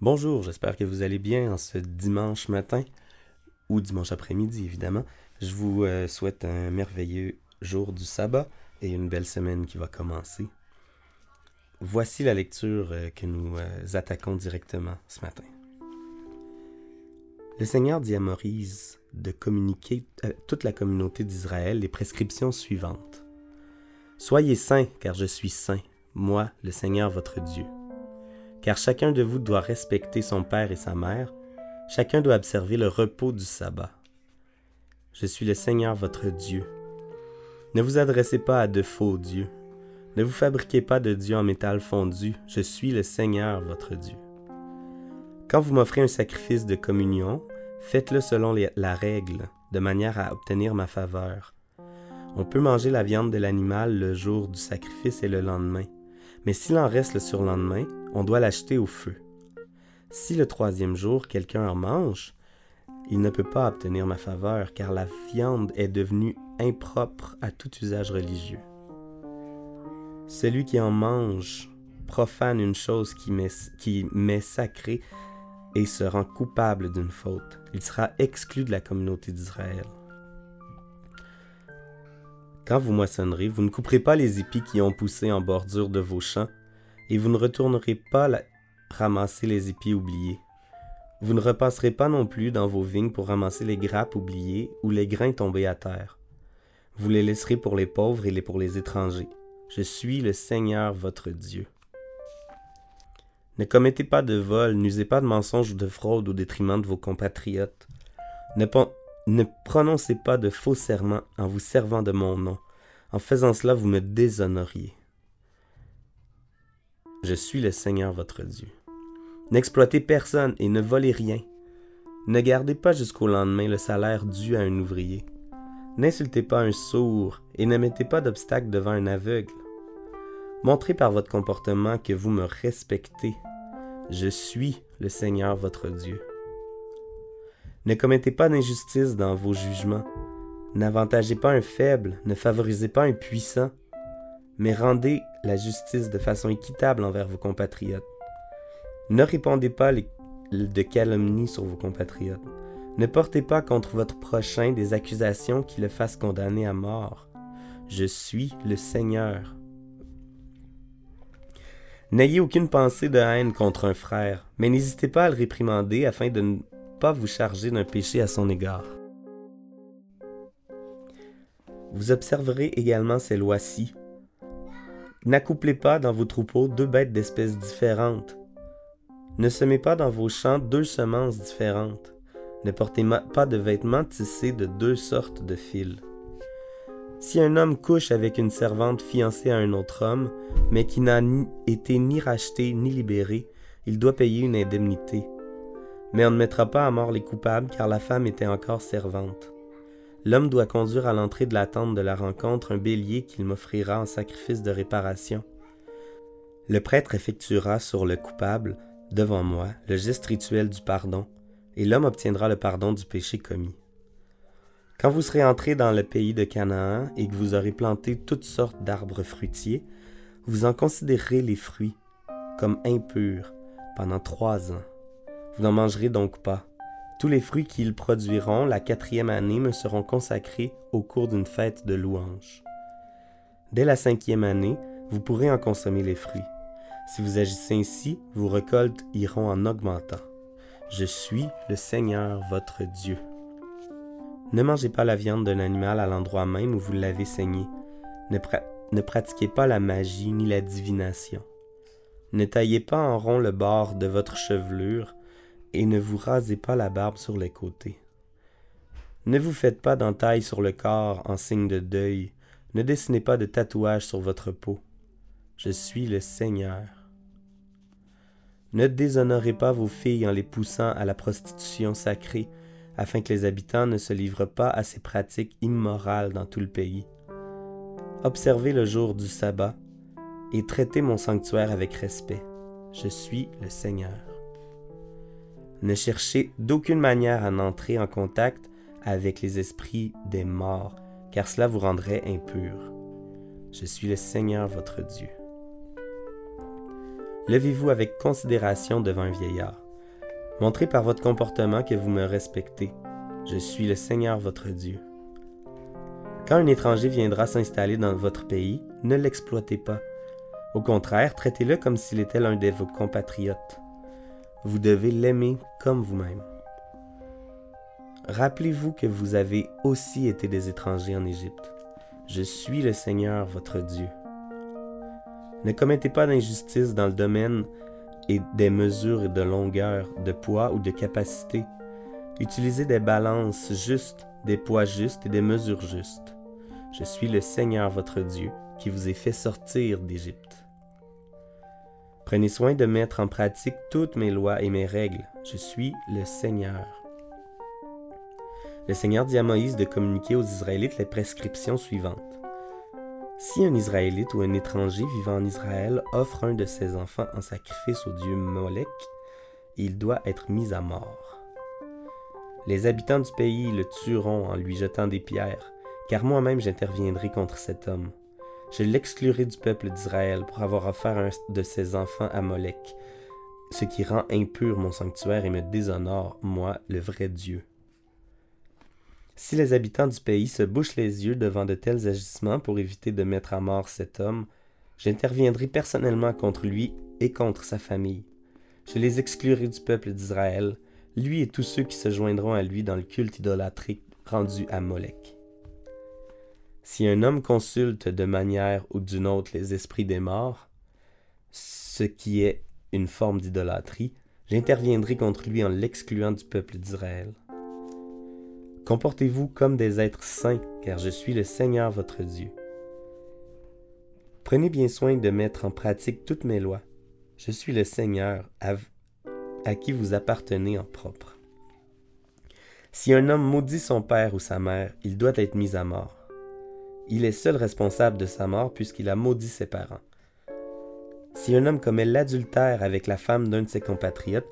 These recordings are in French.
Bonjour, j'espère que vous allez bien en ce dimanche matin ou dimanche après-midi évidemment. Je vous euh, souhaite un merveilleux jour du sabbat et une belle semaine qui va commencer. Voici la lecture euh, que nous euh, attaquons directement ce matin. Le Seigneur dit à Moïse de communiquer à toute la communauté d'Israël les prescriptions suivantes. Soyez saints, car je suis saint, moi, le Seigneur votre Dieu. Car chacun de vous doit respecter son père et sa mère, chacun doit observer le repos du sabbat. Je suis le Seigneur votre Dieu. Ne vous adressez pas à de faux dieux. Ne vous fabriquez pas de dieux en métal fondu. Je suis le Seigneur votre Dieu. Quand vous m'offrez un sacrifice de communion, faites-le selon la règle, de manière à obtenir ma faveur. On peut manger la viande de l'animal le jour du sacrifice et le lendemain, mais s'il en reste le surlendemain, on doit l'acheter au feu. Si le troisième jour quelqu'un en mange, il ne peut pas obtenir ma faveur, car la viande est devenue impropre à tout usage religieux. Celui qui en mange profane une chose qui m'est, sacrée et se rend coupable d'une faute. Il sera exclu de la communauté d'Israël. Quand vous moissonnerez, vous ne couperez pas les épis qui ont poussé en bordure de vos champs, et vous ne retournerez pas ramasser les épis oubliés. Vous ne repasserez pas non plus dans vos vignes pour ramasser les grappes oubliées ou les grains tombés à terre. Vous les laisserez pour les pauvres et les pour les étrangers. Je suis le Seigneur votre Dieu. Ne commettez pas de vol, n'usez pas de mensonges ou de fraude au détriment de vos compatriotes. Ne, ne prononcez pas de faux serments en vous servant de mon nom. En faisant cela, vous me déshonoriez. Je suis le Seigneur votre Dieu. N'exploitez personne et ne volez rien. Ne gardez pas jusqu'au lendemain le salaire dû à un ouvrier. N'insultez pas un sourd et ne mettez pas d'obstacle devant un aveugle. Montrez par votre comportement que vous me respectez. Je suis le Seigneur votre Dieu. Ne commettez pas d'injustice dans vos jugements. N'avantagez pas un faible, ne favorisez pas un puissant, mais rendez la justice de façon équitable envers vos compatriotes. Ne répondez pas de calomnies sur vos compatriotes. Ne portez pas contre votre prochain des accusations qui le fassent condamner à mort. Je suis le Seigneur. N'ayez aucune pensée de haine contre un frère, mais n'hésitez pas à le réprimander afin de ne pas vous charger d'un péché à son égard. Vous observerez également ces lois-ci. N'accouplez pas dans vos troupeaux deux bêtes d'espèces différentes. Ne semez pas dans vos champs deux semences différentes. Ne portez pas de vêtements tissés de deux sortes de fils. Si un homme couche avec une servante fiancée à un autre homme, mais qui n'a été ni racheté ni libéré, il doit payer une indemnité. Mais on ne mettra pas à mort les coupables car la femme était encore servante. L'homme doit conduire à l'entrée de la tente de la rencontre un bélier qu'il m'offrira en sacrifice de réparation. Le prêtre effectuera sur le coupable, devant moi, le geste rituel du pardon, et l'homme obtiendra le pardon du péché commis. Quand vous serez entré dans le pays de Canaan et que vous aurez planté toutes sortes d'arbres fruitiers, vous en considérerez les fruits comme impurs pendant trois ans. Vous n'en mangerez donc pas. Tous les fruits qu'ils produiront la quatrième année me seront consacrés au cours d'une fête de louange. Dès la cinquième année, vous pourrez en consommer les fruits. Si vous agissez ainsi, vos récoltes iront en augmentant. Je suis le Seigneur votre Dieu. Ne mangez pas la viande d'un animal à l'endroit même où vous l'avez saigné. Ne, ne pratiquez pas la magie ni la divination. Ne taillez pas en rond le bord de votre chevelure et ne vous rasez pas la barbe sur les côtés. Ne vous faites pas d'entaille sur le corps en signe de deuil, ne dessinez pas de tatouage sur votre peau. Je suis le Seigneur. Ne déshonorez pas vos filles en les poussant à la prostitution sacrée, afin que les habitants ne se livrent pas à ces pratiques immorales dans tout le pays. Observez le jour du sabbat et traitez mon sanctuaire avec respect. Je suis le Seigneur. Ne cherchez d'aucune manière à n'entrer en contact avec les esprits des morts, car cela vous rendrait impur. Je suis le Seigneur votre Dieu. Levez-vous avec considération devant un vieillard. Montrez par votre comportement que vous me respectez. Je suis le Seigneur votre Dieu. Quand un étranger viendra s'installer dans votre pays, ne l'exploitez pas. Au contraire, traitez-le comme s'il était l'un de vos compatriotes. Vous devez l'aimer comme vous-même. Rappelez-vous que vous avez aussi été des étrangers en Égypte. Je suis le Seigneur votre Dieu. Ne commettez pas d'injustice dans le domaine et des mesures de longueur, de poids ou de capacité. Utilisez des balances justes, des poids justes et des mesures justes. Je suis le Seigneur votre Dieu qui vous ai fait sortir d'Égypte. Prenez soin de mettre en pratique toutes mes lois et mes règles. Je suis le Seigneur. Le Seigneur dit à Moïse de communiquer aux Israélites les prescriptions suivantes. Si un Israélite ou un étranger vivant en Israël offre un de ses enfants en sacrifice au dieu Molech, il doit être mis à mort. Les habitants du pays le tueront en lui jetant des pierres, car moi-même j'interviendrai contre cet homme. Je l'exclurai du peuple d'Israël pour avoir offert un de ses enfants à Molech, ce qui rend impur mon sanctuaire et me déshonore, moi, le vrai Dieu. Si les habitants du pays se bouchent les yeux devant de tels agissements pour éviter de mettre à mort cet homme, j'interviendrai personnellement contre lui et contre sa famille. Je les exclurai du peuple d'Israël, lui et tous ceux qui se joindront à lui dans le culte idolâtrique rendu à Molech. Si un homme consulte de manière ou d'une autre les esprits des morts, ce qui est une forme d'idolâtrie, j'interviendrai contre lui en l'excluant du peuple d'Israël. Comportez-vous comme des êtres saints, car je suis le Seigneur votre Dieu. Prenez bien soin de mettre en pratique toutes mes lois. Je suis le Seigneur à, qui vous appartenez en propre. Si un homme maudit son père ou sa mère, il doit être mis à mort. Il est seul responsable de sa mort puisqu'il a maudit ses parents. Si un homme commet l'adultère avec la femme d'un de ses compatriotes,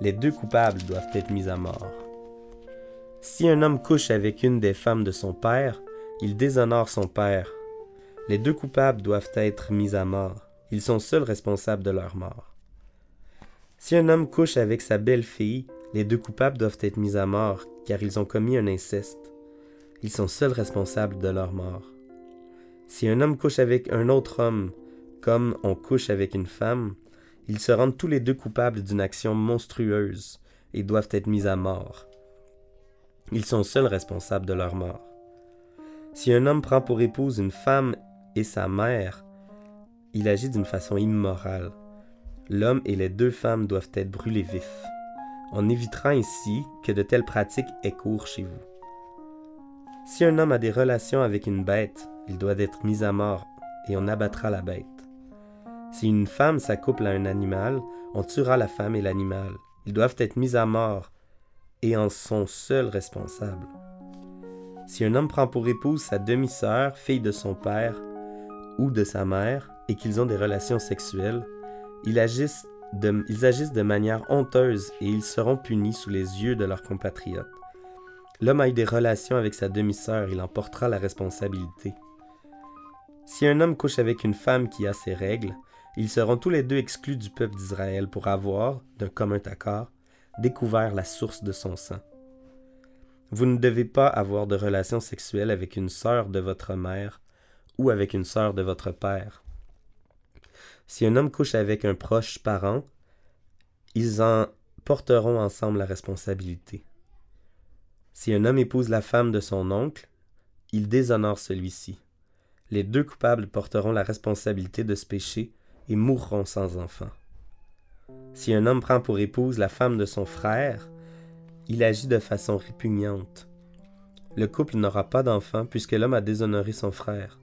les deux coupables doivent être mis à mort. Si un homme couche avec une des femmes de son père, il déshonore son père. Les deux coupables doivent être mis à mort. Ils sont seuls responsables de leur mort. Si un homme couche avec sa belle-fille, les deux coupables doivent être mis à mort, car ils ont commis un inceste. Ils sont seuls responsables de leur mort. Si un homme couche avec un autre homme, comme on couche avec une femme, ils se rendent tous les deux coupables d'une action monstrueuse et doivent être mis à mort. Ils sont seuls responsables de leur mort. Si un homme prend pour épouse une femme et sa mère, il agit d'une façon immorale. L'homme et les deux femmes doivent être brûlés vifs. On évitera ainsi que de telles pratiques aient cours chez vous. Si un homme a des relations avec une bête, il doit être mis à mort et on abattra la bête. Si une femme s'accouple à un animal, on tuera la femme et l'animal. Ils doivent être mis à mort et en sont seuls responsables. Si un homme prend pour épouse sa demi-sœur, fille de son père ou de sa mère, et qu'ils ont des relations sexuelles, ils agissent, de, ils agissent de manière honteuse et ils seront punis sous les yeux de leurs compatriotes. L'homme a eu des relations avec sa demi-sœur, il en portera la responsabilité. Si un homme couche avec une femme qui a ses règles, ils seront tous les deux exclus du peuple d'Israël pour avoir, d'un commun accord, découvert la source de son sang. Vous ne devez pas avoir de relations sexuelles avec une sœur de votre mère ou avec une sœur de votre père. Si un homme couche avec un proche parent, ils en porteront ensemble la responsabilité. Si un homme épouse la femme de son oncle, il déshonore celui-ci. Les deux coupables porteront la responsabilité de ce péché et mourront sans enfant. Si un homme prend pour épouse la femme de son frère, il agit de façon répugnante. Le couple n'aura pas d'enfant puisque l'homme a déshonoré son frère.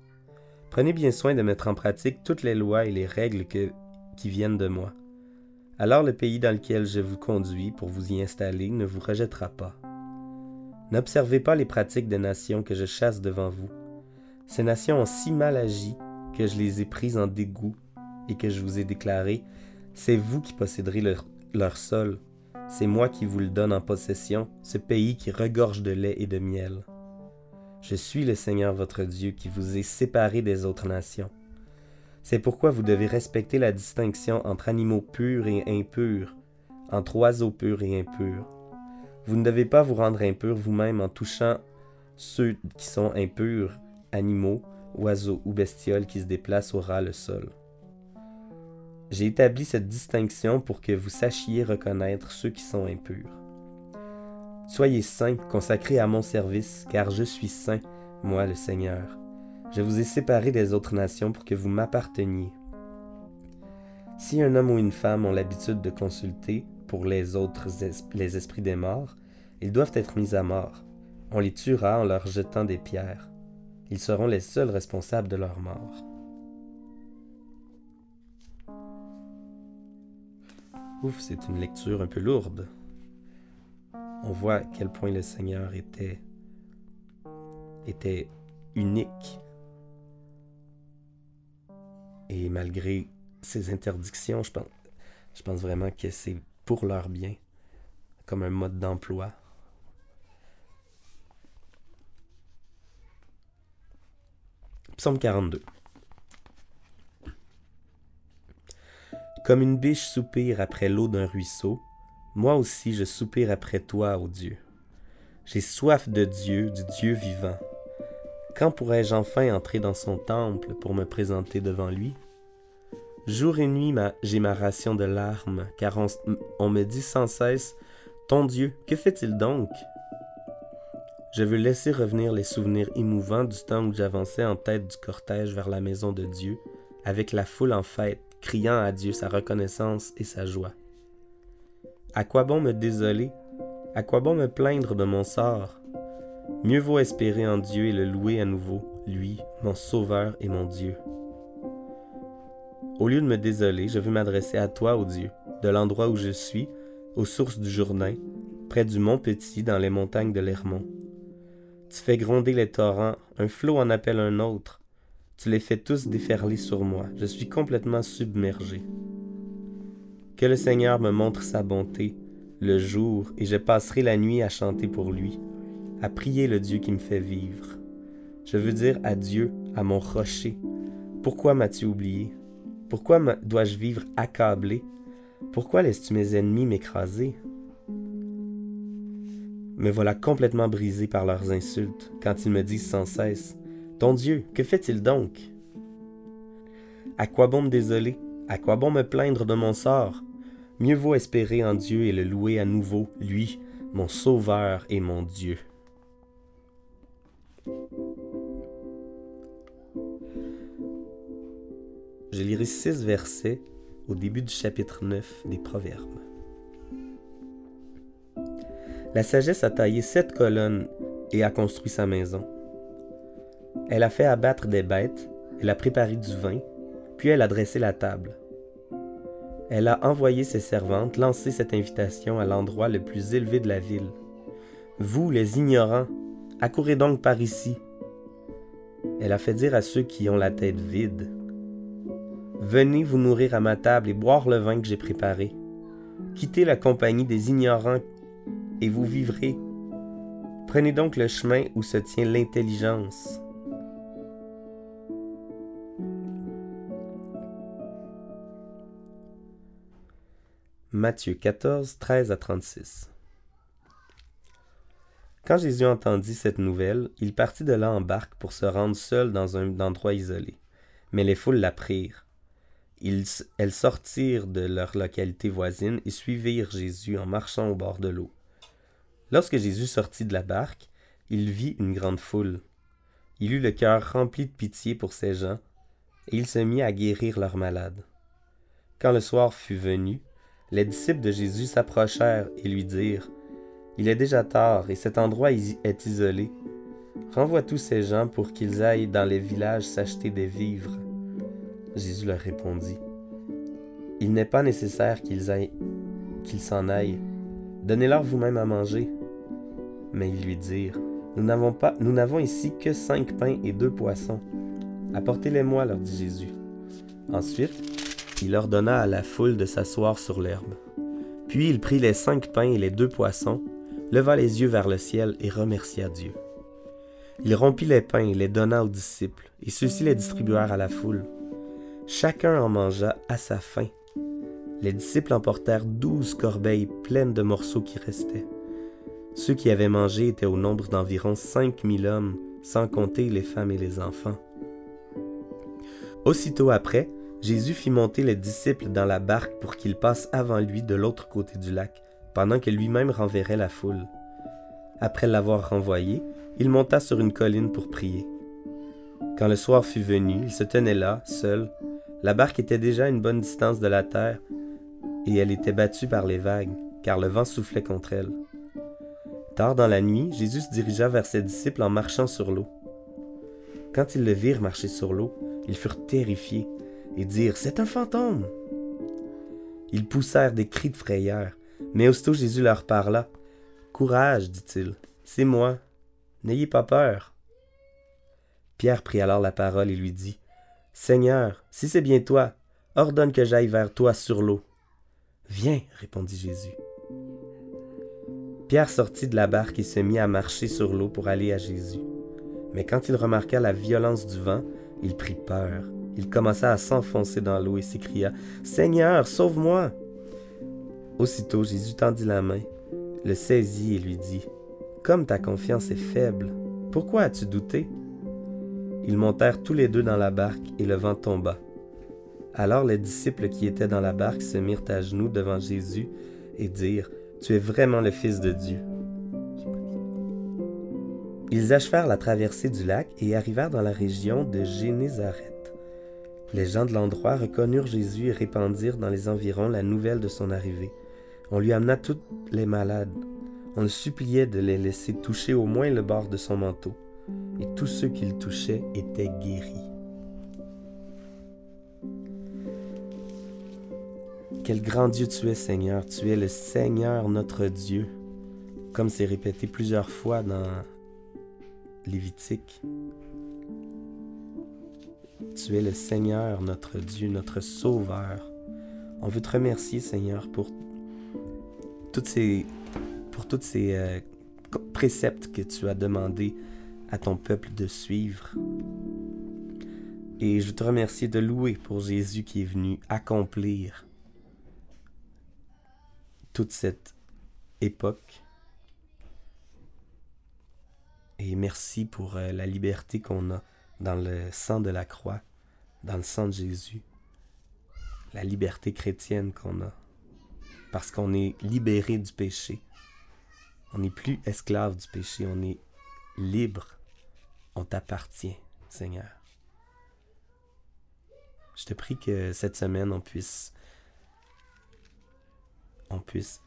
Prenez bien soin de mettre en pratique toutes les lois et les règles qui viennent de moi. Alors le pays dans lequel je vous conduis pour vous y installer ne vous rejettera pas. N'observez pas les pratiques des nations que je chasse devant vous. Ces nations ont si mal agi que je les ai prises en dégoût et que je vous ai déclaré c'est vous qui posséderez leur, sol. C'est moi qui vous le donne en possession, ce pays qui regorge de lait et de miel. Je suis le Seigneur votre Dieu qui vous est séparé des autres nations. C'est pourquoi vous devez respecter la distinction entre animaux purs et impurs, entre oiseaux purs et impurs. Vous ne devez pas vous rendre impur vous-même en touchant ceux qui sont impurs, animaux, oiseaux ou bestioles qui se déplacent au ras le sol. J'ai établi cette distinction pour que vous sachiez reconnaître ceux qui sont impurs. Soyez saints, consacrés à mon service, car je suis saint, moi le Seigneur. Je vous ai séparés des autres nations pour que vous m'apparteniez. Si un homme ou une femme ont l'habitude de consulter pour les autres les esprits des morts, ils doivent être mis à mort. On les tuera en leur jetant des pierres. Ils seront les seuls responsables de leur mort. Ouf, c'est une lecture un peu lourde. On voit à quel point le Seigneur était était unique. Et malgré ces interdictions, je pense, je pense vraiment que c'est pour leur bien, comme un mode d'emploi. Psaume 42. Comme une biche soupire après l'eau d'un ruisseau, moi aussi je soupire après toi, ô Dieu. J'ai soif de Dieu, du Dieu vivant. Quand pourrai-je enfin entrer dans son temple pour me présenter devant lui? Jour et nuit, j'ai ma ration de larmes, car on me dit sans cesse Ton Dieu, que fait-il donc Je veux laisser revenir les souvenirs émouvants du temps où j'avançais en tête du cortège vers la maison de Dieu, avec la foule en fête, criant à Dieu sa reconnaissance et sa joie. À quoi bon me désoler? À quoi bon me plaindre de mon sort? Mieux vaut espérer en Dieu et le louer à nouveau, lui, mon Sauveur et mon Dieu. Au lieu de me désoler, je veux m'adresser à toi, ô Dieu, de l'endroit où je suis, aux sources du Jourdain, près du mont Petit, dans les montagnes de l'Hermont. Tu fais gronder les torrents, un flot en appelle un autre. Tu les fais tous déferler sur moi. Je suis complètement submergé. Que le Seigneur me montre sa bonté le jour, et je passerai la nuit à chanter pour lui à prier le Dieu qui me fait vivre. Je veux dire adieu à mon rocher. Pourquoi m'as-tu oublié? Pourquoi dois-je vivre accablé? Pourquoi laisses-tu mes ennemis m'écraser? Me voilà complètement brisé par leurs insultes quand ils me disent sans cesse Ton Dieu, que fait-il donc? À quoi bon me désoler? À quoi bon me plaindre de mon sort? Mieux vaut espérer en Dieu et le louer à nouveau, lui, mon Sauveur et mon Dieu. Je lirai six versets au début du chapitre 9 des Proverbes. La sagesse a taillé sept colonnes et a construit sa maison. Elle a fait abattre des bêtes, elle a préparé du vin, puis elle a dressé la table. Elle a envoyé ses servantes lancer cette invitation à l'endroit le plus élevé de la ville. Vous, les ignorants, accourez donc par ici. Elle a fait dire à ceux qui ont la tête vide, Venez vous nourrir à ma table et boire le vin que j'ai préparé. Quittez la compagnie des ignorants et vous vivrez. Prenez donc le chemin où se tient l'intelligence. Matthieu 14, 13 à 36. Quand Jésus entendit cette nouvelle, il partit de là en barque pour se rendre seul dans un endroit isolé. Mais les foules l'apprirent elles sortirent de leur localité voisine et suivirent Jésus en marchant au bord de l'eau. Lorsque Jésus sortit de la barque, il vit une grande foule. Il eut le cœur rempli de pitié pour ces gens, et il se mit à guérir leurs malades. Quand le soir fut venu, les disciples de Jésus s'approchèrent et lui dirent Il est déjà tard, et cet endroit est isolé. Renvoie tous ces gens pour qu'ils aillent dans les villages s'acheter des vivres. Jésus leur répondit, Il n'est pas nécessaire qu'ils qu'ils s'en aillent. Donnez-leur vous-même à manger. Mais ils lui dirent, Nous n'avons pas, nous n'avons ici que cinq pains et deux poissons. Apportez-les-moi, leur dit Jésus. Ensuite, il ordonna à la foule de s'asseoir sur l'herbe. Puis il prit les cinq pains et les deux poissons, leva les yeux vers le ciel et remercia Dieu. Il rompit les pains et les donna aux disciples, et ceux-ci les distribuèrent à la foule. Chacun en mangea à sa faim. Les disciples emportèrent douze corbeilles pleines de morceaux qui restaient. Ceux qui avaient mangé étaient au nombre d'environ cinq mille hommes, sans compter les femmes et les enfants. Aussitôt après, Jésus fit monter les disciples dans la barque pour qu'ils passent avant lui de l'autre côté du lac, pendant que lui-même renverrait la foule. Après l'avoir renvoyé, il monta sur une colline pour prier. Quand le soir fut venu, il se tenait là, seul. La barque était déjà à une bonne distance de la terre, et elle était battue par les vagues, car le vent soufflait contre elle. Tard dans la nuit, Jésus se dirigea vers ses disciples en marchant sur l'eau. Quand ils le virent marcher sur l'eau, ils furent terrifiés et dirent C'est un fantôme Ils poussèrent des cris de frayeur, mais aussitôt Jésus leur parla. Courage, dit-il, c'est moi, n'ayez pas peur. Pierre prit alors la parole et lui dit Seigneur, si c'est bien toi, ordonne que j'aille vers toi sur l'eau. Viens, répondit Jésus. Pierre sortit de la barque et se mit à marcher sur l'eau pour aller à Jésus. Mais quand il remarqua la violence du vent, il prit peur. Il commença à s'enfoncer dans l'eau et s'écria Seigneur, sauve-moi Aussitôt Jésus tendit la main, le saisit et lui dit Comme ta confiance est faible, pourquoi as-tu douté? Ils montèrent tous les deux dans la barque et le vent tomba. Alors les disciples qui étaient dans la barque se mirent à genoux devant Jésus et dirent Tu es vraiment le Fils de Dieu. Ils achevèrent la traversée du lac et arrivèrent dans la région de Génézareth. Les gens de l'endroit reconnurent Jésus et répandirent dans les environs la nouvelle de son arrivée. On lui amena tous les malades. On le suppliait de les laisser toucher au moins le bord de son manteau. Et tous ceux qu'il touchait étaient guéris. Quel grand Dieu tu es, Seigneur. Tu es le Seigneur notre Dieu. Comme c'est répété plusieurs fois dans Lévitique. Tu es le Seigneur, notre Dieu, notre Sauveur. On veut te remercier, Seigneur, pour toutes ces, pour toutes ces euh, préceptes que tu as demandé à ton peuple de suivre. Et je te remercie de louer pour Jésus qui est venu accomplir toute cette époque Et merci pour euh, la liberté qu'on a dans le sang de la croix, dans le sang de Jésus. La liberté chrétienne qu'on a. Parce qu'on est libéré du péché. On n'est plus esclave du péché, on est libre. On t'appartient, Seigneur. Je te prie que cette semaine, on puisse,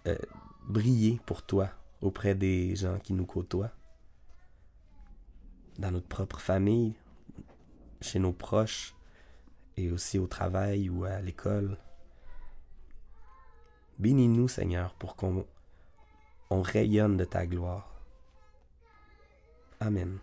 euh, briller pour toi auprès des gens qui nous côtoient dans notre propre famille, chez nos proches et aussi au travail ou à l'école. Bénis-nous, Seigneur, pour qu'on on rayonne de ta gloire. Amen.